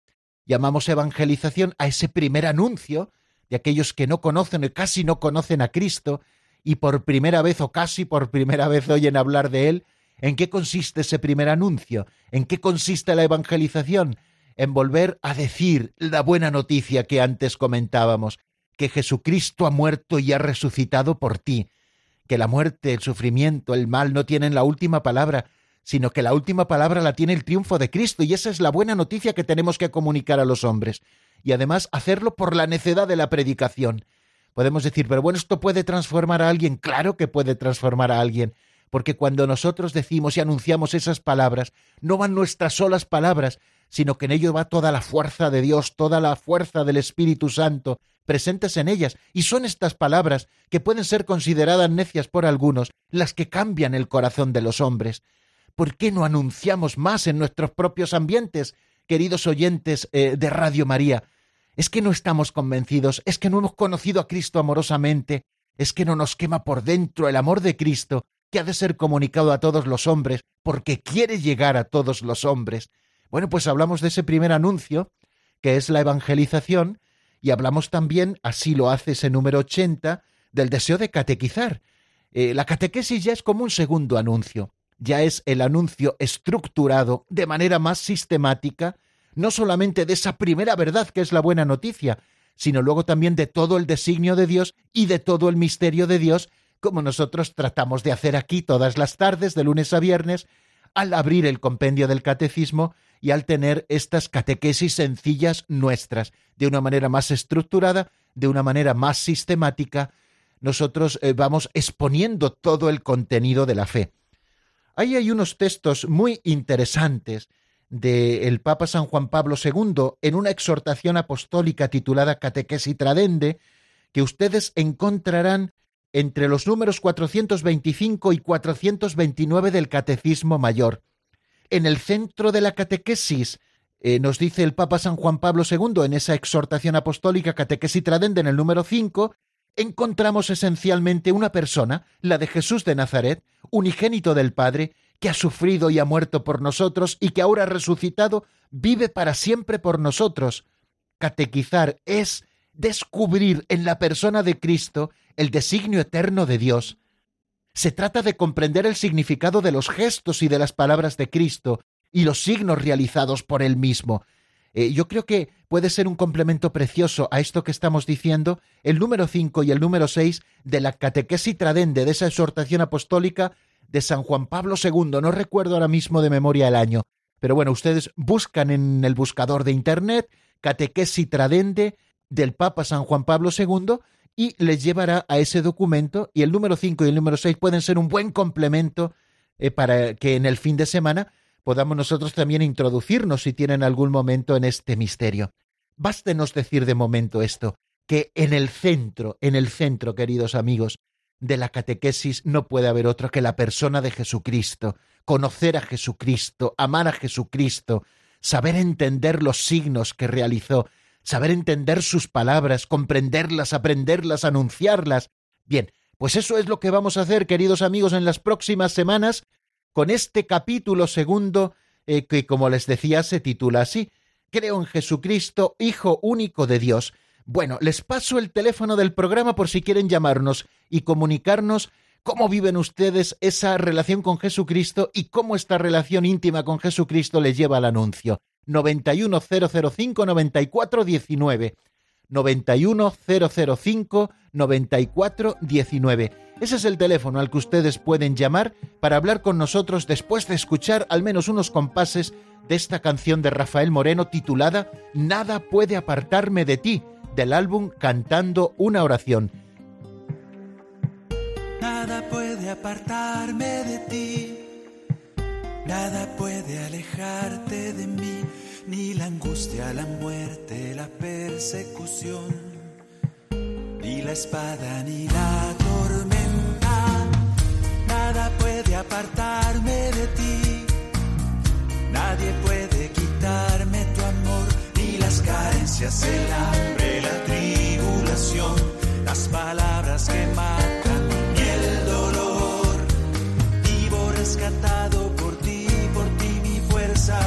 [SPEAKER 1] Llamamos evangelización a ese primer anuncio de aquellos que no conocen o casi no conocen a Cristo y por primera vez o casi por primera vez oyen hablar de Él. ¿En qué consiste ese primer anuncio? ¿En qué consiste la evangelización? En volver a decir la buena noticia que antes comentábamos, que Jesucristo ha muerto y ha resucitado por ti, que la muerte, el sufrimiento, el mal no tienen la última palabra, sino que la última palabra la tiene el triunfo de Cristo, y esa es la buena noticia que tenemos que comunicar a los hombres, y además hacerlo por la necedad de la predicación. Podemos decir, pero bueno, ¿esto puede transformar a alguien? Claro que puede transformar a alguien, porque cuando nosotros decimos y anunciamos esas palabras, no van nuestras solas palabras, sino que en ello va toda la fuerza de Dios, toda la fuerza del Espíritu Santo presentes en ellas, y son estas palabras, que pueden ser consideradas necias por algunos, las que cambian el corazón de los hombres. ¿Por qué no anunciamos más en nuestros propios ambientes, queridos oyentes eh, de Radio María? Es que no estamos convencidos, es que no hemos conocido a Cristo amorosamente, es que no nos quema por dentro el amor de Cristo, que ha de ser comunicado a todos los hombres, porque quiere llegar a todos los hombres. Bueno, pues hablamos de ese primer anuncio, que es la evangelización, y hablamos también, así lo hace ese número 80, del deseo de catequizar. Eh, la catequesis ya es como un segundo anuncio, ya es el anuncio estructurado de manera más sistemática, no solamente de esa primera verdad que es la buena noticia, sino luego también de todo el designio de Dios y de todo el misterio de Dios, como nosotros tratamos de hacer aquí todas las tardes, de lunes a viernes, al abrir el compendio del catecismo y al tener estas catequesis sencillas nuestras, de una manera más estructurada, de una manera más sistemática, nosotros eh, vamos exponiendo todo el contenido de la fe. Ahí hay unos textos muy interesantes del Papa San Juan Pablo II en una exhortación apostólica titulada Catequesis Tradende, que ustedes encontrarán entre los números 425 y 429 del Catecismo Mayor en el centro de la catequesis, eh, nos dice el Papa San Juan Pablo II en esa exhortación apostólica Catequesis Tradende en el número 5, encontramos esencialmente una persona, la de Jesús de Nazaret, unigénito del Padre, que ha sufrido y ha muerto por nosotros y que ahora resucitado vive para siempre por nosotros. Catequizar es descubrir en la persona de Cristo el designio eterno de Dios, se trata de comprender el significado de los gestos y de las palabras de Cristo y los signos realizados por Él mismo. Eh, yo creo que puede ser un complemento precioso a esto que estamos diciendo, el número 5 y el número 6 de la catequesis tradende, de esa exhortación apostólica de San Juan Pablo II. No recuerdo ahora mismo de memoria el año, pero bueno, ustedes buscan en el buscador de Internet catequesis tradende del Papa San Juan Pablo II y les llevará a ese documento y el número 5 y el número 6 pueden ser un buen complemento eh, para que en el fin de semana podamos nosotros también introducirnos si tienen algún momento en este misterio. Bástenos decir de momento esto, que en el centro, en el centro, queridos amigos, de la catequesis no puede haber otro que la persona de Jesucristo, conocer a Jesucristo, amar a Jesucristo, saber entender los signos que realizó, saber entender sus palabras, comprenderlas, aprenderlas, anunciarlas. Bien, pues eso es lo que vamos a hacer, queridos amigos, en las próximas semanas con este capítulo segundo eh, que, como les decía, se titula así. Creo en Jesucristo, Hijo único de Dios. Bueno, les paso el teléfono del programa por si quieren llamarnos y comunicarnos cómo viven ustedes esa relación con Jesucristo y cómo esta relación íntima con Jesucristo les lleva al anuncio. 91005-9419. 91005-9419. Ese es el teléfono al que ustedes pueden llamar para hablar con nosotros después de escuchar al menos unos compases de esta canción de Rafael Moreno titulada Nada puede apartarme de ti, del álbum Cantando una oración.
[SPEAKER 5] Nada puede apartarme de ti, nada puede alejarte de mí, ni la angustia, la muerte, la persecución, ni la espada, ni la tormenta. Nada puede apartarme de ti, nadie puede quitarme tu amor, ni las carencias, el hambre, la tribulación, las palabras que matan ni el dolor. Vivo rescatado por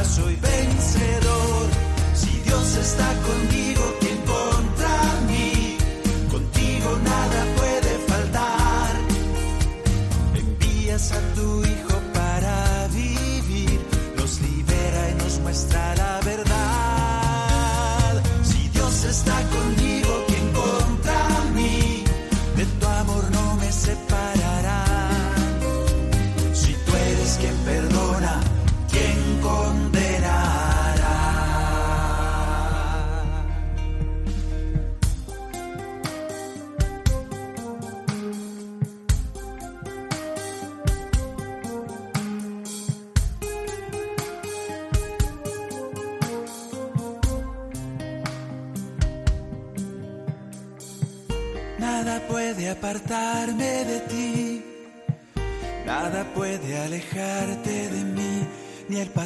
[SPEAKER 5] soy vencedor. Si Dios está conmigo, ¿quién contra mí? Contigo nada puede faltar. Envías a tu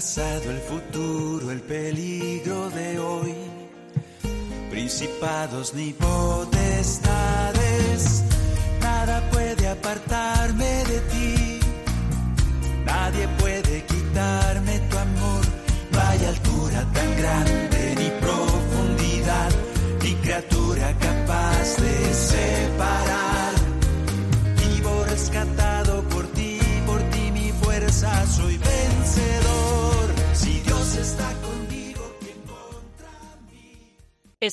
[SPEAKER 5] pasado, el futuro, el peligro de hoy, principados ni potestades,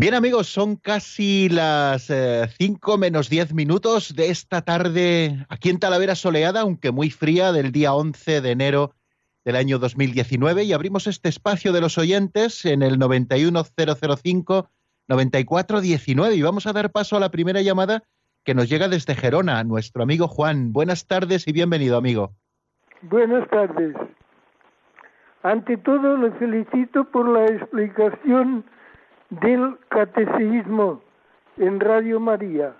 [SPEAKER 1] Bien amigos, son casi las 5 menos 10 minutos de esta tarde aquí en Talavera soleada, aunque muy fría, del día 11 de enero del año 2019 y abrimos este espacio de los oyentes en el 91005-9419 y vamos a dar paso a la primera llamada que nos llega desde Gerona, nuestro amigo Juan. Buenas tardes y bienvenido amigo.
[SPEAKER 6] Buenas tardes. Ante todo, le felicito por la explicación del catecismo en Radio María.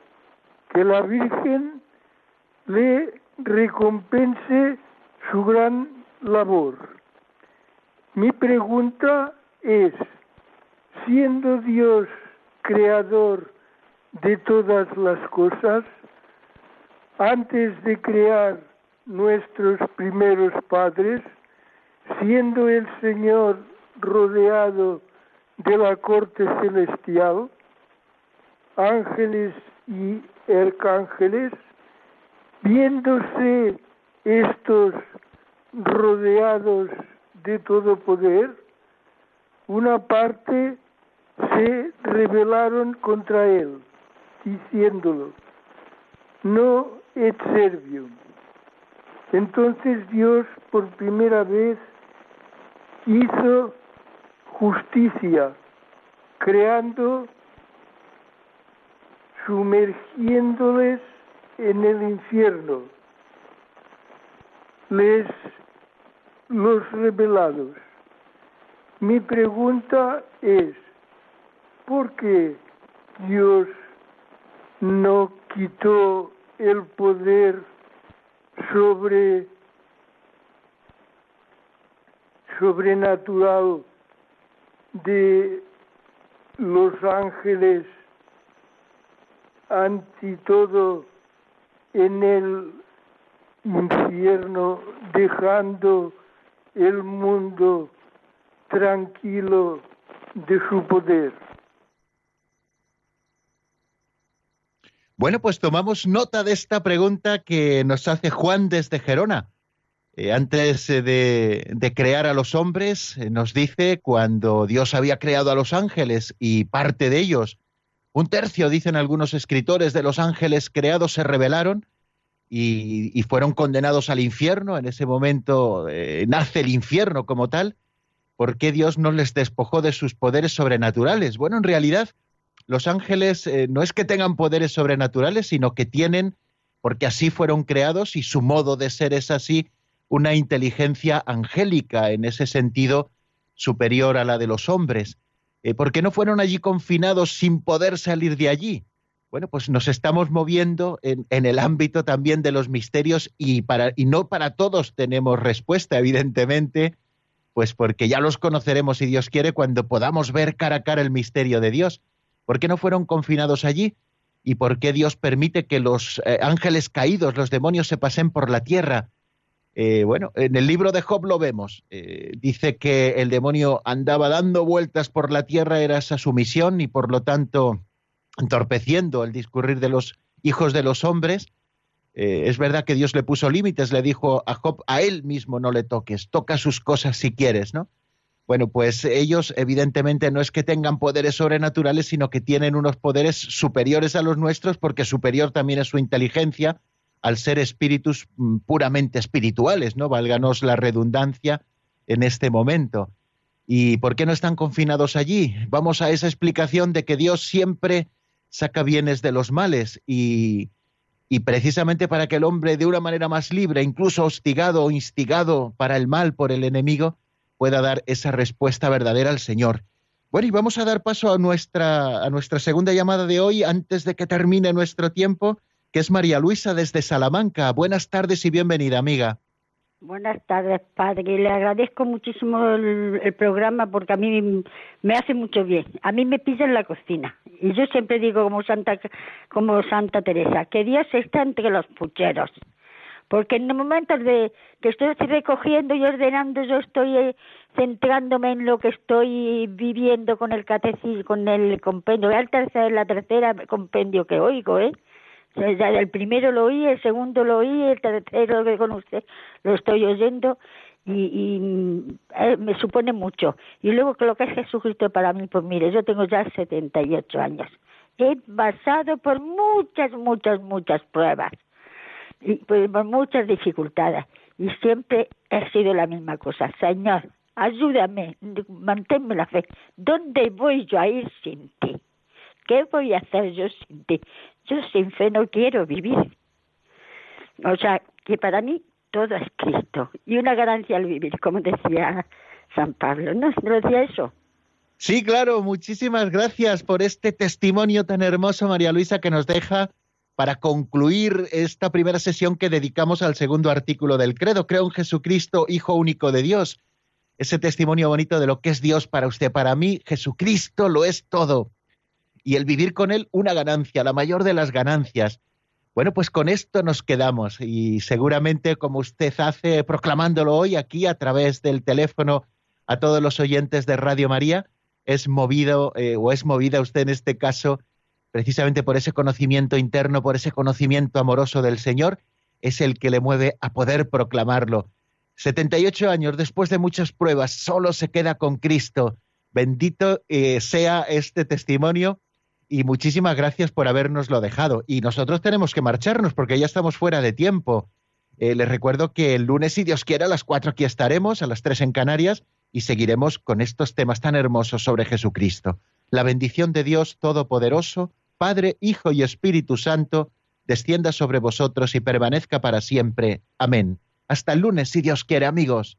[SPEAKER 6] Que la Virgen le recompense su gran labor. Mi pregunta es, siendo Dios creador de todas las cosas, antes de crear nuestros primeros padres, siendo el Señor rodeado de la corte celestial, ángeles y arcángeles, viéndose estos rodeados de todo poder, una parte se rebelaron contra él, diciéndolo, no et servium. Entonces Dios por primera vez hizo justicia, creando, sumergiéndoles en el infierno, les los revelados. Mi pregunta es, ¿por qué Dios no quitó el poder sobre sobrenatural de los ángeles ante todo en el infierno dejando el mundo tranquilo de su poder.
[SPEAKER 1] Bueno, pues tomamos nota de esta pregunta que nos hace Juan desde Gerona. Eh, antes eh, de, crear a los hombres, eh, nos dice cuando Dios había creado a los ángeles y parte de ellos, un tercio, dicen algunos escritores, de los ángeles creados se rebelaron y, fueron condenados al infierno. En ese momento nace el infierno como tal. ¿Por qué Dios no les despojó de sus poderes sobrenaturales? Bueno, en realidad los ángeles no es que tengan poderes sobrenaturales, sino que tienen, porque así fueron creados y su modo de ser es así, una inteligencia angélica, en ese sentido superior a la de los hombres. Eh, ¿Por qué no fueron allí confinados sin poder salir de allí? Bueno, pues nos estamos moviendo en, el ámbito también de los misterios y, para, y no para todos tenemos respuesta, evidentemente, pues porque ya los conoceremos, si Dios quiere, cuando podamos ver cara a cara el misterio de Dios. ¿Por qué no fueron confinados allí? ¿Y por qué Dios permite que los eh, ángeles caídos, los demonios, se pasen por la tierra? Eh, bueno, en el libro de Job lo vemos. Eh, dice que el demonio andaba dando vueltas por la tierra, era esa su misión, y por lo tanto entorpeciendo el discurrir de los hijos de los hombres. es verdad que Dios le puso límites, le dijo a Job, a él mismo no le toques, toca sus cosas si quieres, ¿no? Bueno, pues ellos evidentemente no es que tengan poderes sobrenaturales, sino que tienen unos poderes superiores a los nuestros, porque superior también es su inteligencia, al ser espíritus mm, puramente espirituales, ¿no? Válganos la redundancia en este momento. ¿Y por qué no están confinados allí? Vamos a esa explicación de que Dios siempre saca bienes de los males y, y precisamente para que el hombre de una manera más libre, incluso hostigado o instigado para el mal por el enemigo, pueda dar esa respuesta verdadera al Señor. Bueno, y vamos a dar paso a nuestra, a nuestra segunda llamada de hoy antes de que termine nuestro tiempo, que es María Luisa desde Salamanca. Buenas tardes y bienvenida, amiga.
[SPEAKER 7] Buenas tardes, padre. Le agradezco muchísimo el, programa porque a mí me hace mucho bien. A mí me pisa en la cocina. Y yo siempre digo como Santa, como Santa Teresa, que Dios está entre los pucheros porque en los momentos de que estoy recogiendo y ordenando yo estoy eh, centrándome en lo que estoy viviendo con el catecismo, con el compendio, es la tercera compendio que oigo, ¿eh? El primero lo oí, el segundo lo oí, el tercero que con usted lo estoy oyendo y, y eh, me supone mucho. Y luego que lo que es Jesucristo para mí, pues mire, yo tengo ya 78 años. He pasado por muchas, muchas, muchas pruebas y pues muchas dificultades y siempre ha sido la misma cosa Señor ayúdame manténme la fe ¿dónde voy yo a ir sin ti? ¿qué voy a hacer yo sin ti? Yo sin fe no quiero vivir o sea que para mí todo es Cristo y una ganancia al vivir como decía San Pablo ¿no? ¿No decía eso?
[SPEAKER 1] Sí, claro, muchísimas gracias por este testimonio tan hermoso, María Luisa, que nos deja para concluir esta primera sesión que dedicamos al segundo artículo del credo. Creo en Jesucristo, Hijo único de Dios. Ese testimonio bonito de lo que es Dios para usted. Para mí, Jesucristo lo es todo. Y el vivir con Él, una ganancia, la mayor de las ganancias. Bueno, pues con esto nos quedamos y seguramente como usted hace proclamándolo hoy aquí a través del teléfono a todos los oyentes de Radio María, es movido eh, o es movida usted en este caso precisamente por ese conocimiento interno, por ese conocimiento amoroso del Señor, es el que le mueve a poder proclamarlo. 78 años después de muchas pruebas, solo se queda con Cristo. Bendito eh, sea este testimonio y muchísimas gracias por habernoslo dejado. Y nosotros tenemos que marcharnos porque ya estamos fuera de tiempo. Eh, les recuerdo que el lunes, si Dios quiere, a las 4 aquí estaremos, a las 3 en Canarias, y seguiremos con estos temas tan hermosos sobre Jesucristo. La bendición de Dios Todopoderoso, Padre, Hijo y Espíritu Santo, descienda sobre vosotros y permanezca para siempre. Amén. Hasta el lunes, si Dios quiere, amigos.